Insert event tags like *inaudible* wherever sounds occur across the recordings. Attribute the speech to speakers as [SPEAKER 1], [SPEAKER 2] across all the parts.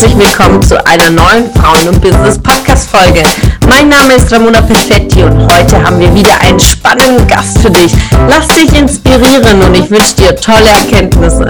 [SPEAKER 1] herzlich willkommen zu einer neuen Frauen- und Business-Podcast-Folge. Mein Name ist Ramona Perfetti und heute haben wir wieder einen spannenden Gast für dich. Lass dich inspirieren und ich wünsche dir tolle Erkenntnisse.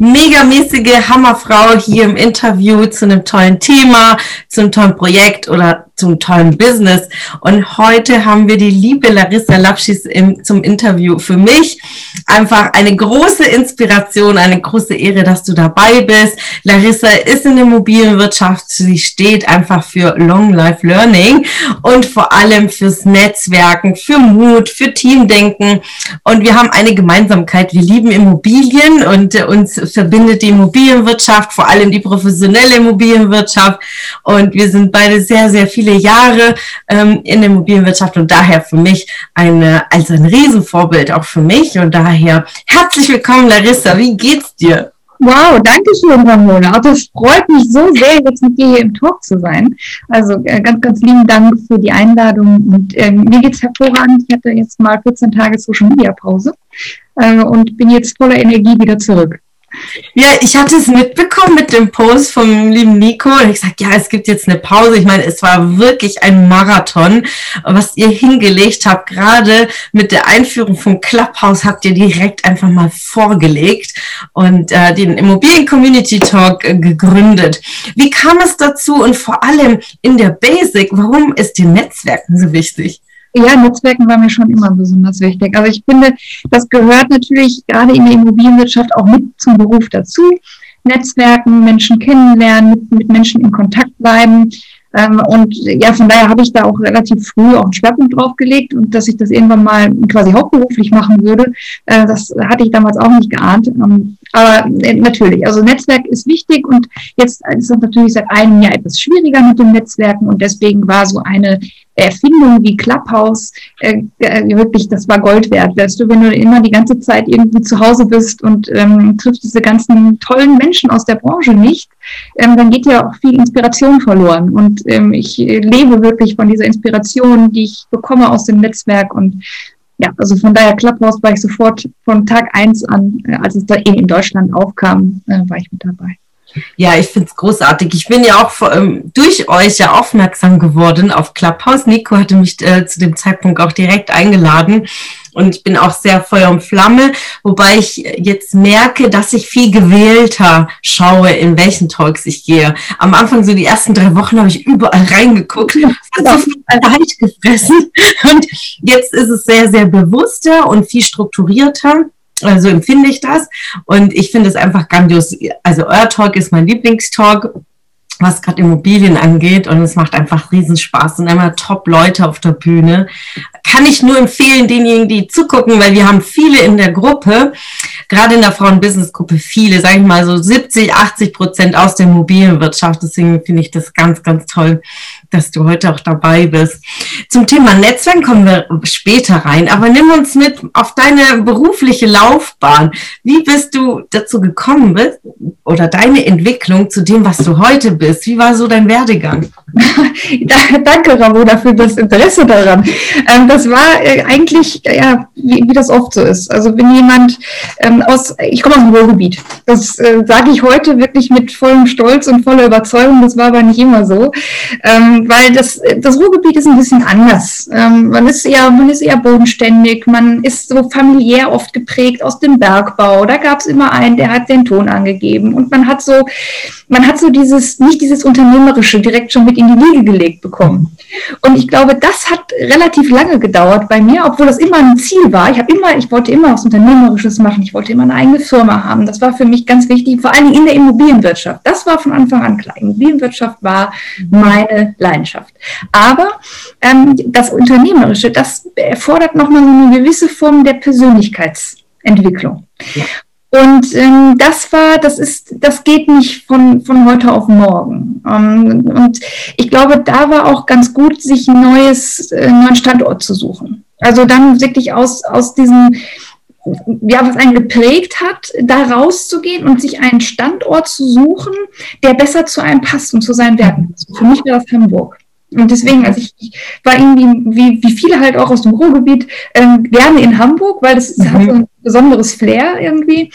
[SPEAKER 1] megamäßige Hammerfrau hier im Interview zu einem tollen Thema, zu einem tollen Projekt oder zum tollen Business. Und heute haben wir die liebe Larissa Lapschis im, zum Interview für mich. Einfach eine große Inspiration, eine große Ehre, dass du dabei bist. Larissa ist in der Immobilienwirtschaft. Sie steht einfach für Long Life Learning und vor allem fürs Netzwerken, für Mut, für Teamdenken. Und wir haben eine Gemeinsamkeit. Wir lieben Immobilien und äh, uns verbindet die Immobilienwirtschaft, vor allem die professionelle Immobilienwirtschaft. Und wir sind beide sehr, sehr viele Jahre ähm, in der Immobilienwirtschaft und daher für mich eine, also ein Riesenvorbild auch für mich. Und daher herzlich willkommen, Larissa. Wie geht's dir?
[SPEAKER 2] Wow, danke schön, Ramona. Also es freut mich so sehr, jetzt mit dir hier im Talk zu sein. Also äh, ganz, ganz lieben Dank für die Einladung. Und äh, mir geht's hervorragend. Ich hatte jetzt mal 14 Tage Social Media Pause äh, und bin jetzt voller Energie wieder zurück.
[SPEAKER 1] Ja, ich hatte es mitbekommen mit dem Post vom lieben Nico. Und ich gesagt, ja, es gibt jetzt eine Pause. Ich meine, es war wirklich ein Marathon, was ihr hingelegt habt. Gerade mit der Einführung vom Clubhouse habt ihr direkt einfach mal vorgelegt und äh, den Immobilien Community Talk äh, gegründet. Wie kam es dazu und vor allem in der Basic, warum ist die Netzwerken so wichtig?
[SPEAKER 2] Ja, Netzwerken war mir schon immer besonders wichtig. Also ich finde, das gehört natürlich gerade in der Immobilienwirtschaft auch mit zum Beruf dazu. Netzwerken, Menschen kennenlernen, mit, mit Menschen in Kontakt bleiben. Ähm, und ja, von daher habe ich da auch relativ früh auch einen Schwerpunkt drauf gelegt und dass ich das irgendwann mal quasi hauptberuflich machen würde, äh, das hatte ich damals auch nicht geahnt. Ähm, aber äh, natürlich, also Netzwerk ist wichtig und jetzt ist es natürlich seit einem Jahr etwas schwieriger mit dem Netzwerken und deswegen war so eine Erfindung wie Clubhouse äh, äh, wirklich, das war Gold wert. Weißt du, wenn du immer die ganze Zeit irgendwie zu Hause bist und ähm, triffst diese ganzen tollen Menschen aus der Branche nicht, ähm, dann geht ja auch viel Inspiration verloren. Und ähm, ich lebe wirklich von dieser Inspiration, die ich bekomme aus dem Netzwerk und ja, also von daher Clubhouse war ich sofort von Tag eins an, äh, als es da eben in Deutschland aufkam, äh, war ich mit dabei.
[SPEAKER 1] Ja, ich finde es großartig. Ich bin ja auch vor, ähm, durch euch ja aufmerksam geworden auf Clubhouse. Nico hatte mich äh, zu dem Zeitpunkt auch direkt eingeladen und ich bin auch sehr Feuer und Flamme, wobei ich jetzt merke, dass ich viel gewählter schaue, in welchen Talks ich gehe. Am Anfang, so die ersten drei Wochen, habe ich überall reingeguckt, hat so viel Zeit gefressen und jetzt ist es sehr, sehr bewusster und viel strukturierter. So empfinde ich das. Und ich finde es einfach grandios. Also euer Talk ist mein Lieblingstalk was gerade Immobilien angeht und es macht einfach Riesenspaß und immer top Leute auf der Bühne. Kann ich nur empfehlen, denjenigen, die zugucken, weil wir haben viele in der Gruppe, gerade in der Frauen-Business-Gruppe, viele, sage ich mal so 70, 80 Prozent aus der Immobilienwirtschaft. Deswegen finde ich das ganz, ganz toll, dass du heute auch dabei bist. Zum Thema Netzwerk kommen wir später rein, aber nimm uns mit auf deine berufliche Laufbahn. Wie bist du dazu gekommen bist oder deine Entwicklung zu dem, was du heute bist? Wie war so dein Werdegang? *laughs*
[SPEAKER 2] Danke, Ramona, für das Interesse daran. Ähm, das war äh, eigentlich, ja, wie, wie, das oft so ist. Also wenn jemand ähm, aus, ich komme aus dem Ruhrgebiet, das äh, sage ich heute wirklich mit vollem Stolz und voller Überzeugung, das war aber nicht immer so, ähm, weil das, das Ruhrgebiet ist ein bisschen anders. Ähm, man, ist eher, man ist eher bodenständig, man ist so familiär oft geprägt aus dem Bergbau. Da gab es immer einen, der hat den Ton angegeben und man hat so, man hat so dieses, nicht dieses Unternehmerische direkt schon mit in die Wiege gelegt bekommen. Und ich glaube, das hat relativ lange gedauert bei mir, obwohl das immer ein Ziel war. Ich habe immer, ich wollte immer was Unternehmerisches machen. Ich wollte immer eine eigene Firma haben. Das war für mich ganz wichtig, vor allem in der Immobilienwirtschaft. Das war von Anfang an klar. Immobilienwirtschaft war meine Leidenschaft. Aber ähm, das Unternehmerische, das erfordert nochmal eine gewisse Form der Persönlichkeitsentwicklung. Ja. Und ähm, das war, das ist, das geht nicht von, von heute auf morgen. Ähm, und ich glaube, da war auch ganz gut, sich ein neues, äh, neuen Standort zu suchen. Also dann wirklich aus, aus diesem, ja, was einen geprägt hat, da rauszugehen und sich einen Standort zu suchen, der besser zu einem passt und zu seinen Werten. Für mich war das Hamburg. Und deswegen, also ich, ich war irgendwie, wie, wie viele halt auch aus dem Ruhrgebiet, ähm, gerne in Hamburg, weil das mhm. hat so ein besonderes Flair irgendwie.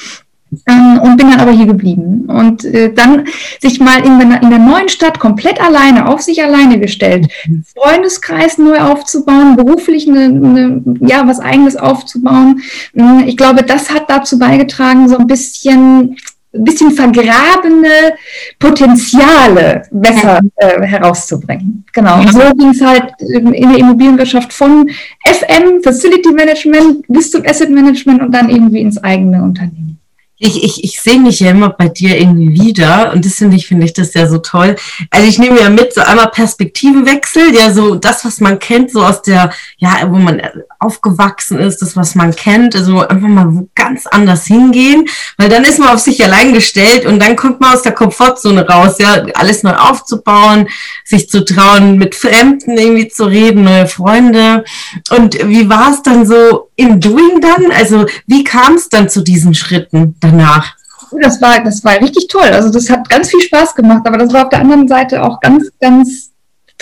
[SPEAKER 2] Ähm, und bin dann aber hier geblieben. Und äh, dann sich mal in der, in der neuen Stadt komplett alleine, auf sich alleine gestellt. Freundeskreis neu aufzubauen, beruflich eine, eine, ja, was eigenes aufzubauen. Hm, ich glaube, das hat dazu beigetragen, so ein bisschen ein bisschen vergrabene Potenziale besser äh, herauszubringen. Genau. Und so ging es halt in der Immobilienwirtschaft von FM, Facility Management, bis zum Asset Management und dann irgendwie ins eigene Unternehmen
[SPEAKER 1] ich, ich, ich sehe mich ja immer bei dir irgendwie wieder und das finde ich, finde ich das ja so toll. Also ich nehme ja mit, so einmal Perspektivenwechsel, ja, so das, was man kennt, so aus der, ja, wo man aufgewachsen ist, das, was man kennt, also einfach mal ganz anders hingehen, weil dann ist man auf sich allein gestellt und dann kommt man aus der Komfortzone raus, ja, alles neu aufzubauen, sich zu trauen, mit Fremden irgendwie zu reden, neue Freunde. Und wie war es dann so im Doing dann? Also wie kam es dann zu diesen Schritten danach?
[SPEAKER 2] Das war, das war richtig toll. Also das hat ganz viel Spaß gemacht, aber das war auf der anderen Seite auch ganz, ganz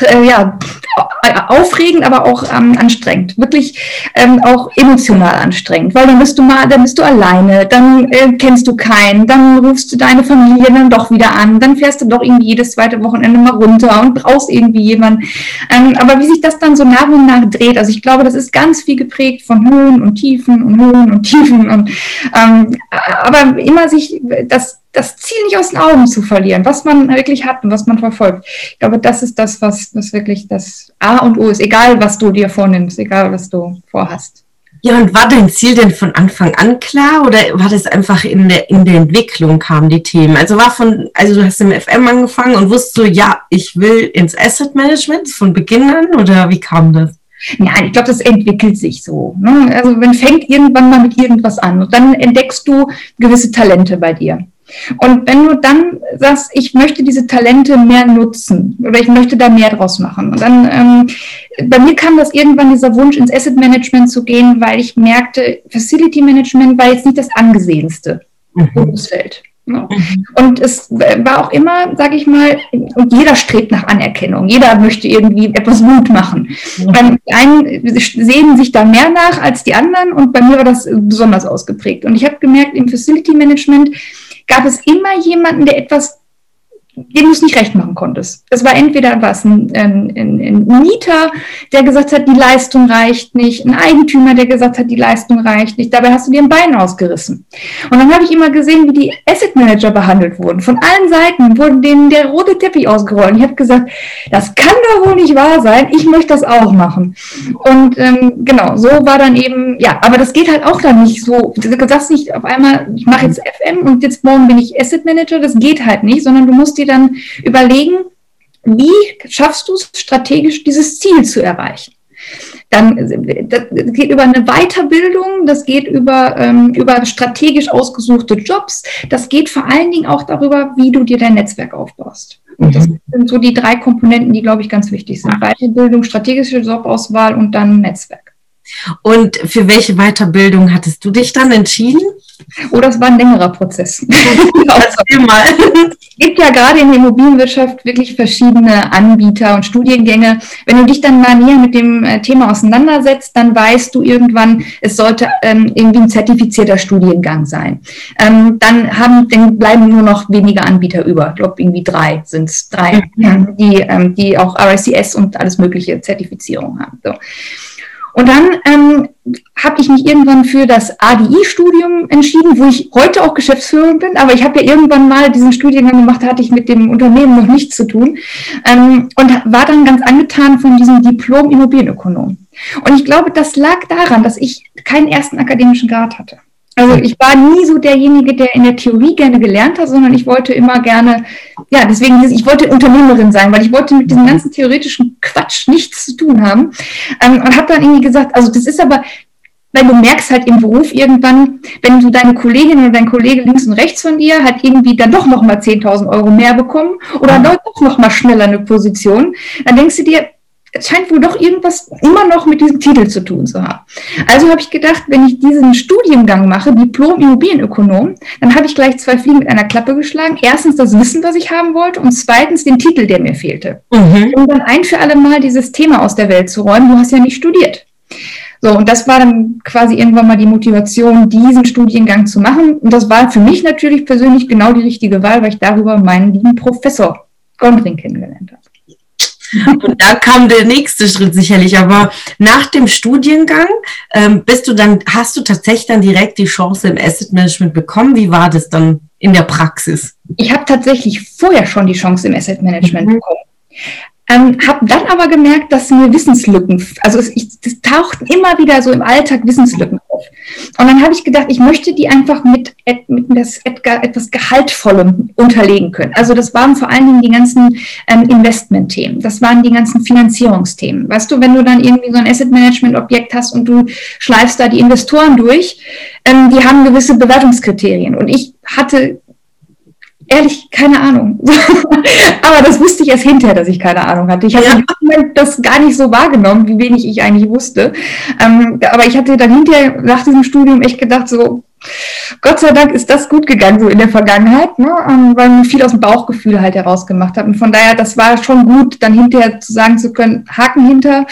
[SPEAKER 2] äh, ja, aufregend, aber auch ähm, anstrengend. Wirklich ähm, auch emotional anstrengend, weil dann bist du mal, dann bist du alleine, dann äh, kennst du keinen, dann rufst du deine Familie dann doch wieder an, dann fährst du doch irgendwie jedes zweite Wochenende mal runter und brauchst irgendwie jemanden. Ähm, aber wie sich das dann so nach und nach dreht, also ich glaube, das ist ganz viel geprägt von Höhen und Tiefen und Höhen und Tiefen und ähm, aber immer sich das das Ziel nicht aus den Augen zu verlieren, was man wirklich hat und was man verfolgt. Ich glaube, das ist das, was, was wirklich das A und O ist, egal was du dir vornimmst, egal was du vorhast.
[SPEAKER 1] Ja, und war dein Ziel denn von Anfang an klar oder war das einfach in der, in der Entwicklung kamen die Themen? Also war von, also du hast im FM angefangen und wusstest so, ja, ich will ins Asset Management von Beginn an oder wie kam das?
[SPEAKER 2] Ja, ich glaube, das entwickelt sich so. Ne? Also man fängt irgendwann mal mit irgendwas an und dann entdeckst du gewisse Talente bei dir. Und wenn du dann sagst, ich möchte diese Talente mehr nutzen oder ich möchte da mehr draus machen, und dann ähm, bei mir kam das irgendwann dieser Wunsch, ins Asset Management zu gehen, weil ich merkte, Facility Management war jetzt nicht das angesehenste mhm. Berufsfeld. Mhm. Und es war auch immer, sage ich mal, und jeder strebt nach Anerkennung, jeder möchte irgendwie etwas gut machen. Mhm. Die einen sehen sich da mehr nach als die anderen und bei mir war das besonders ausgeprägt. Und ich habe gemerkt, im Facility Management gab es immer jemanden, der etwas dem du es nicht recht machen konntest. Es war entweder was ein, ein, ein, Mieter, der gesagt hat, die Leistung reicht nicht, ein Eigentümer, der gesagt hat, die Leistung reicht nicht. Dabei hast du dir ein Bein ausgerissen. Und dann habe ich immer gesehen, wie die Asset Manager behandelt wurden. Von allen Seiten wurde denen der rote Teppich ausgerollt. Ich habe gesagt, das kann doch wohl nicht wahr sein. Ich möchte das auch machen. Und ähm, genau, so war dann eben, ja, aber das geht halt auch dann nicht so. Du sagst nicht auf einmal, ich mache jetzt FM und jetzt morgen bin ich Asset Manager. Das geht halt nicht, sondern du musst dir dir dann überlegen, wie schaffst du es strategisch, dieses Ziel zu erreichen? Dann das geht über eine Weiterbildung, das geht über, ähm, über strategisch ausgesuchte Jobs, das geht vor allen Dingen auch darüber, wie du dir dein Netzwerk aufbaust. Und das mhm. sind so die drei Komponenten, die, glaube ich, ganz wichtig sind. Weiterbildung, strategische Jobauswahl und dann Netzwerk.
[SPEAKER 1] Und für welche Weiterbildung hattest du dich dann entschieden?
[SPEAKER 2] Oh, das war ein längerer Prozess. *laughs* mal. Es gibt ja gerade in der Immobilienwirtschaft wirklich verschiedene Anbieter und Studiengänge. Wenn du dich dann mal näher mit dem äh, Thema auseinandersetzt, dann weißt du irgendwann, es sollte ähm, irgendwie ein zertifizierter Studiengang sein. Ähm, dann, haben, dann bleiben nur noch wenige Anbieter über. Ich glaube, irgendwie drei sind es. Drei, mhm. die, ähm, die auch RICS und alles mögliche Zertifizierung haben. So. Und dann ähm, habe ich mich irgendwann für das ADI-Studium entschieden, wo ich heute auch Geschäftsführerin bin, aber ich habe ja irgendwann mal diesen Studiengang gemacht, da hatte ich mit dem Unternehmen noch nichts zu tun ähm, und war dann ganz angetan von diesem Diplom Immobilienökonom. Und ich glaube, das lag daran, dass ich keinen ersten akademischen Grad hatte. Also ich war nie so derjenige, der in der Theorie gerne gelernt hat, sondern ich wollte immer gerne, ja, deswegen, ich wollte Unternehmerin sein, weil ich wollte mit diesem ganzen theoretischen Quatsch nichts zu tun haben. Ähm, und habe dann irgendwie gesagt, also das ist aber, weil du merkst halt im Beruf irgendwann, wenn du deine Kollegin oder dein Kollege links und rechts von dir hat irgendwie dann doch nochmal 10.000 Euro mehr bekommen oder doch noch mal schneller eine Position, dann denkst du dir, es scheint wohl doch irgendwas immer noch mit diesem Titel zu tun zu haben. Also habe ich gedacht, wenn ich diesen Studiengang mache, Diplom Immobilienökonom, dann habe ich gleich zwei Fliegen mit einer Klappe geschlagen. Erstens das Wissen, was ich haben wollte, und zweitens den Titel, der mir fehlte. Mhm. Um dann ein für alle Mal dieses Thema aus der Welt zu räumen. Du hast ja nicht studiert. So, und das war dann quasi irgendwann mal die Motivation, diesen Studiengang zu machen. Und das war für mich natürlich persönlich genau die richtige Wahl, weil ich darüber meinen lieben Professor Gondring kennengelernt habe.
[SPEAKER 1] Und da kam der nächste Schritt sicherlich. Aber nach dem Studiengang ähm, bist du dann, hast du tatsächlich dann direkt die Chance im Asset Management bekommen? Wie war das dann in der Praxis?
[SPEAKER 2] Ich habe tatsächlich vorher schon die Chance im Asset Management mhm. bekommen. Ähm, habe dann aber gemerkt, dass mir Wissenslücken, also es, ich, es tauchten immer wieder so im Alltag Wissenslücken auf. Und dann habe ich gedacht, ich möchte die einfach mit, mit das, etwas Gehaltvollem unterlegen können. Also das waren vor allen Dingen die ganzen ähm, Investment-Themen, das waren die ganzen Finanzierungsthemen. Weißt du, wenn du dann irgendwie so ein Asset-Management-Objekt hast und du schleifst da die Investoren durch, ähm, die haben gewisse Bewertungskriterien. Und ich hatte ehrlich keine Ahnung. *laughs* Aber das wusste ich erst hinterher, dass ich keine Ahnung hatte. Ich habe ja. das gar nicht so wahrgenommen, wie wenig ich eigentlich wusste. Ähm, aber ich hatte dann hinterher nach diesem Studium echt gedacht, so, Gott sei Dank ist das gut gegangen, so in der Vergangenheit, ne? Ähm, weil man viel aus dem Bauchgefühl halt herausgemacht hat. Und von daher, das war schon gut, dann hinterher zu sagen zu können, Haken hinter.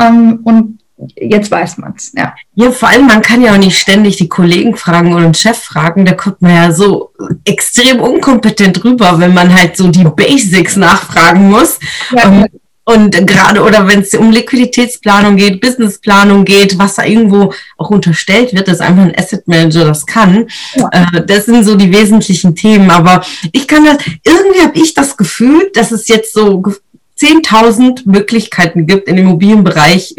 [SPEAKER 2] Ähm, und jetzt weiß man es. Ja.
[SPEAKER 1] ja, vor allem, man kann ja auch nicht ständig die Kollegen fragen oder den Chef fragen. Da kommt man ja so extrem unkompetent rüber, wenn man halt so die Basics nachfragen muss. Ja, um, und gerade, oder wenn es um Liquiditätsplanung geht, Businessplanung geht, was da irgendwo auch unterstellt wird, dass einfach ein Asset Manager das kann. Ja. Äh, das sind so die wesentlichen Themen. Aber ich kann das, irgendwie habe ich das Gefühl, dass es jetzt so 10.000 Möglichkeiten gibt, im Immobilienbereich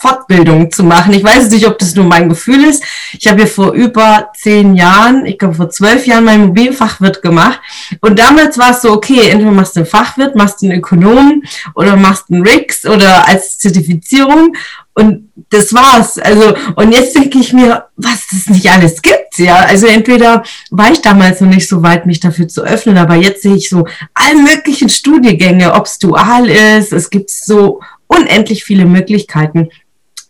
[SPEAKER 1] Fortbildung zu machen. Ich weiß nicht, ob das nur mein Gefühl ist. Ich habe ja vor über zehn Jahren, ich glaube vor zwölf Jahren, mein Mobilfachwirt gemacht. Und damals war es so, okay, entweder machst du einen Fachwirt, machst du einen Ökonom oder machst einen RIX oder als Zertifizierung. Und das war's. Also, und jetzt denke ich mir, was es nicht alles gibt, ja. Also entweder war ich damals noch nicht so weit, mich dafür zu öffnen, aber jetzt sehe ich so alle möglichen Studiengänge, ob es dual ist, es gibt so unendlich viele Möglichkeiten.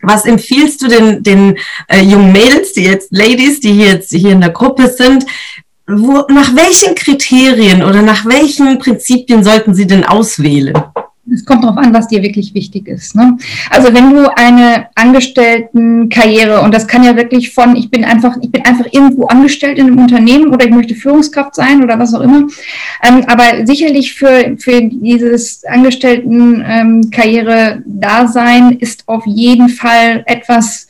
[SPEAKER 1] Was empfiehlst du den, den äh, jungen Mädels, die jetzt Ladies, die hier jetzt hier in der Gruppe sind? Wo, nach welchen Kriterien oder nach welchen Prinzipien sollten sie denn auswählen?
[SPEAKER 2] Es kommt darauf an, was dir wirklich wichtig ist. Ne? Also wenn du eine Angestelltenkarriere und das kann ja wirklich von ich bin einfach ich bin einfach irgendwo angestellt in einem Unternehmen oder ich möchte Führungskraft sein oder was auch immer. Ähm, aber sicherlich für für dieses Angestelltenkarriere ähm, Dasein ist auf jeden Fall etwas,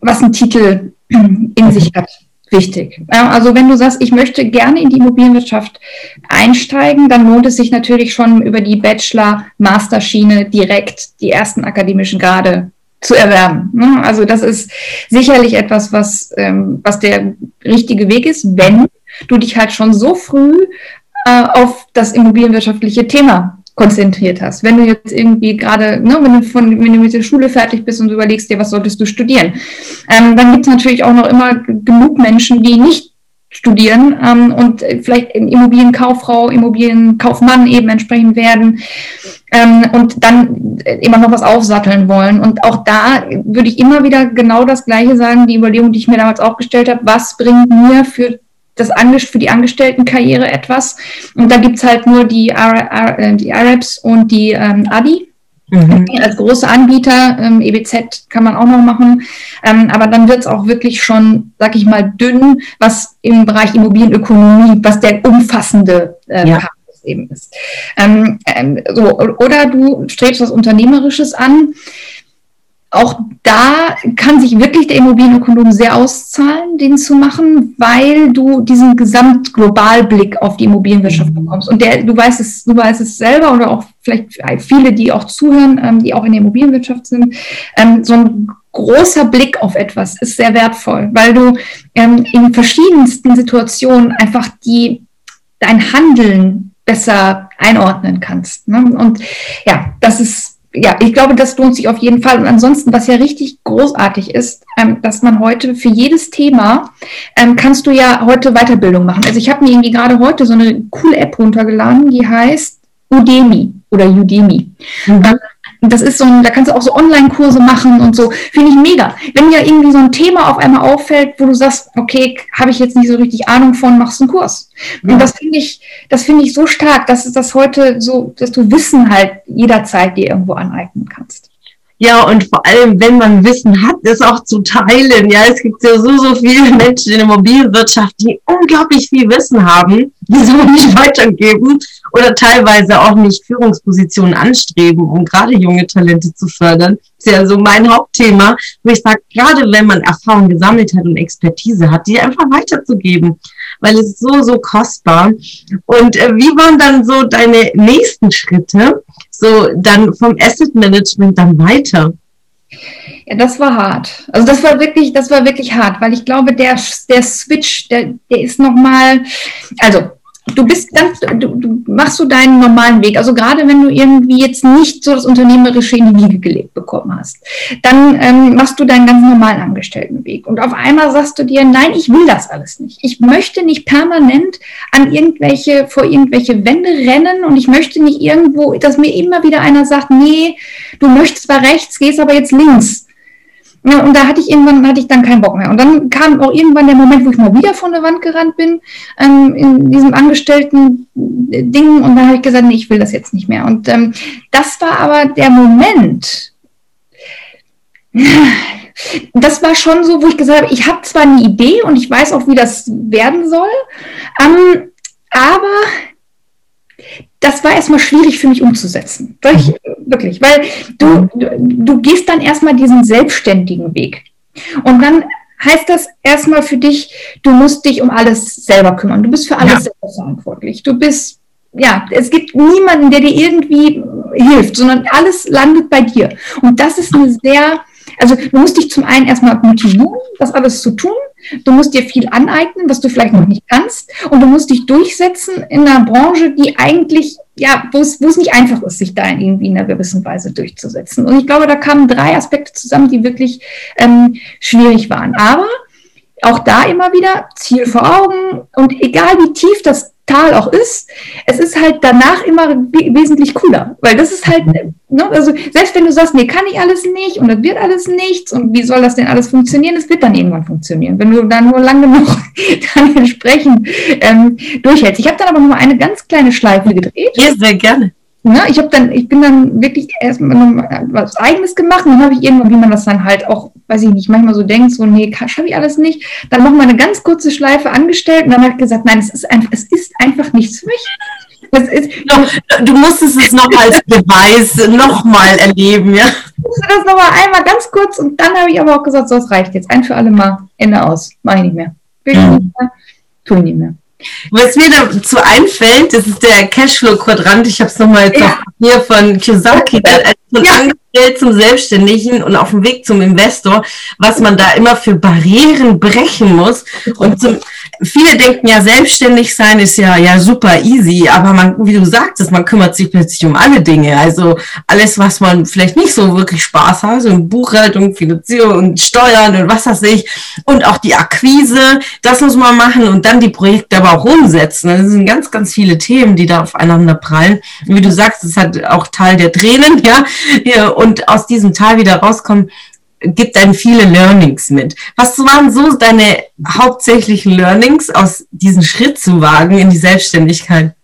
[SPEAKER 2] was einen Titel in sich hat wichtig. Also wenn du sagst, ich möchte gerne in die Immobilienwirtschaft einsteigen, dann lohnt es sich natürlich schon über die Bachelor-Master-Schiene direkt die ersten akademischen Grade zu erwerben. Ne? Also das ist sicherlich etwas, was, ähm, was der richtige Weg ist, wenn du dich halt schon so früh äh, auf das immobilienwirtschaftliche Thema konzentriert hast. Wenn du jetzt irgendwie gerade, ne, wenn du von, wenn du mit der Schule fertig bist und überlegst dir, was solltest du studieren, ähm, dann gibt es natürlich auch noch immer genug Menschen, die nicht studieren ähm, und vielleicht Immobilienkauffrau, Immobilienkaufmann eben entsprechend werden ähm, und dann immer noch was aufsatteln wollen. Und auch da würde ich immer wieder genau das Gleiche sagen, die Überlegung, die ich mir damals auch gestellt habe, was bringt mir für das für die Angestelltenkarriere etwas. Und da gibt es halt nur die, Ar äh, die Arabs und die ähm, Adi. Mhm. Als große Anbieter, ähm, EBZ kann man auch noch machen, ähm, aber dann wird es auch wirklich schon, sag ich mal, dünn, was im Bereich Immobilienökonomie, was der umfassende äh, ja. Part eben ist. Ähm, ähm, so, oder du strebst was Unternehmerisches an, auch da kann sich wirklich der Immobilienökonom sehr auszahlen, den zu machen, weil du diesen Gesamtglobalblick auf die Immobilienwirtschaft mhm. bekommst. Und der, du weißt es, du weißt es selber oder auch vielleicht viele, die auch zuhören, ähm, die auch in der Immobilienwirtschaft sind, ähm, so ein großer Blick auf etwas ist sehr wertvoll, weil du ähm, in verschiedensten Situationen einfach die, dein Handeln besser einordnen kannst. Ne? Und ja, das ist ja, ich glaube, das lohnt sich auf jeden Fall. Und ansonsten, was ja richtig großartig ist, ähm, dass man heute für jedes Thema ähm, kannst du ja heute Weiterbildung machen. Also ich habe mir irgendwie gerade heute so eine coole App runtergeladen, die heißt Udemy. oder Udemy. Mhm. Ähm, das ist so ein, da kannst du auch so Online-Kurse machen und so. Finde ich mega. Wenn dir irgendwie so ein Thema auf einmal auffällt, wo du sagst, okay, habe ich jetzt nicht so richtig Ahnung von, machst du einen Kurs. Ja. Und das finde ich, das finde ich so stark, dass es das heute so, dass du Wissen halt jederzeit dir irgendwo aneignen kannst.
[SPEAKER 1] Ja, und vor allem, wenn man Wissen hat, das auch zu teilen. Ja, es gibt ja so, so viele Menschen in der Immobilienwirtschaft, die unglaublich viel Wissen haben, die so *laughs* nicht weitergeben oder teilweise auch nicht Führungspositionen anstreben, um gerade junge Talente zu fördern. Das ist ja so mein Hauptthema, wo ich sage, gerade wenn man Erfahrung gesammelt hat und Expertise hat, die einfach weiterzugeben, weil es ist so, so kostbar. Und äh, wie waren dann so deine nächsten Schritte? so dann vom Asset Management dann weiter?
[SPEAKER 2] Ja, das war hart. Also das war wirklich, das war wirklich hart, weil ich glaube, der, der Switch, der, der ist nochmal, also du bist ganz, du, du machst so deinen normalen Weg. Also gerade wenn du irgendwie jetzt nicht so das Unternehmerische in die Wiege gelegt bekommen hast, dann ähm, machst du deinen ganz normalen Angestelltenweg. Und auf einmal sagst du dir, nein, ich will das alles nicht. Ich möchte nicht permanent an irgendwelche, vor irgendwelche Wände rennen und ich möchte nicht irgendwo, dass mir immer wieder einer sagt, nee, du möchtest zwar rechts, gehst aber jetzt links. Ja, und da hatte ich irgendwann, hatte ich dann keinen Bock mehr. Und dann kam auch irgendwann der Moment, wo ich mal wieder von der Wand gerannt bin, ähm, in diesem Angestellten-Ding. Und dann habe ich gesagt, nee, ich will das jetzt nicht mehr. Und ähm, das war aber der Moment, *laughs* das war schon so, wo ich gesagt habe, ich habe zwar eine Idee und ich weiß auch, wie das werden soll, ähm, aber das war erstmal schwierig für mich umzusetzen. Ich, mhm. wirklich, weil du, du, du gehst dann erstmal diesen selbstständigen Weg. Und dann heißt das erstmal für dich, du musst dich um alles selber kümmern. Du bist für alles ja. selber verantwortlich. Du bist, ja, es gibt niemanden, der dir irgendwie hilft, sondern alles landet bei dir. Und das ist eine sehr, also du musst dich zum einen erstmal motivieren, das alles zu tun. Du musst dir viel aneignen, was du vielleicht noch nicht kannst. Und du musst dich durchsetzen in einer Branche, die eigentlich, ja, wo es, nicht einfach ist, sich da irgendwie in einer gewissen Weise durchzusetzen. Und ich glaube, da kamen drei Aspekte zusammen, die wirklich ähm, schwierig waren. Aber auch da immer wieder Ziel vor Augen und egal wie tief das Tal auch ist, es ist halt danach immer wesentlich cooler, weil das ist halt, ne, also selbst wenn du sagst, nee, kann ich alles nicht und das wird alles nichts und wie soll das denn alles funktionieren, das wird dann irgendwann funktionieren, wenn du dann nur lange noch *laughs* dann entsprechend ähm, durchhältst. Ich habe dann aber nur eine ganz kleine Schleife gedreht.
[SPEAKER 1] Ja, sehr gerne.
[SPEAKER 2] Ne, ich habe dann, ich bin dann wirklich erstmal was Eigenes gemacht und dann habe ich irgendwann, wie man das dann halt auch, weiß ich nicht, manchmal so denkt, so, nee, schaffe ich alles nicht. Dann noch mal eine ganz kurze Schleife angestellt und dann habe ich gesagt, nein, es ist einfach, es ist einfach nichts für mich.
[SPEAKER 1] Ist, du musstest es noch als Beweis nochmal erleben, ja.
[SPEAKER 2] Ich musste das nochmal einmal ganz kurz und dann habe ich aber auch gesagt, so, es reicht jetzt. Ein für alle Mal, Ende aus. Mache ich nicht mehr. Will ich nicht mehr, tue ich nicht mehr.
[SPEAKER 1] Was mir dazu einfällt, das ist der Cashflow-Quadrant. Ich habe es nochmal ja. hier von Kiyosaki, von ja. Angestellt zum Selbstständigen und auf dem Weg zum Investor, was man da immer für Barrieren brechen muss. Und zum, viele denken ja, selbstständig sein ist ja, ja super easy, aber man, wie du sagtest, man kümmert sich plötzlich um alle Dinge. Also alles, was man vielleicht nicht so wirklich Spaß hat, so Buchhaltung, Finanzierung und Steuern und was weiß ich. Und auch die Akquise, das muss man machen und dann die Projekte aber auch umsetzen. Das sind ganz, ganz viele Themen, die da aufeinander prallen. Und wie du sagst, das hat auch Teil der Tränen, *laughs* ja. und aus diesem Tal wieder rauskommen, gibt einem viele Learnings mit. Was waren so deine hauptsächlichen Learnings aus diesem Schritt zu wagen in die Selbstständigkeit?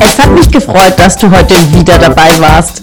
[SPEAKER 1] Es hat mich gefreut, dass du heute wieder dabei warst.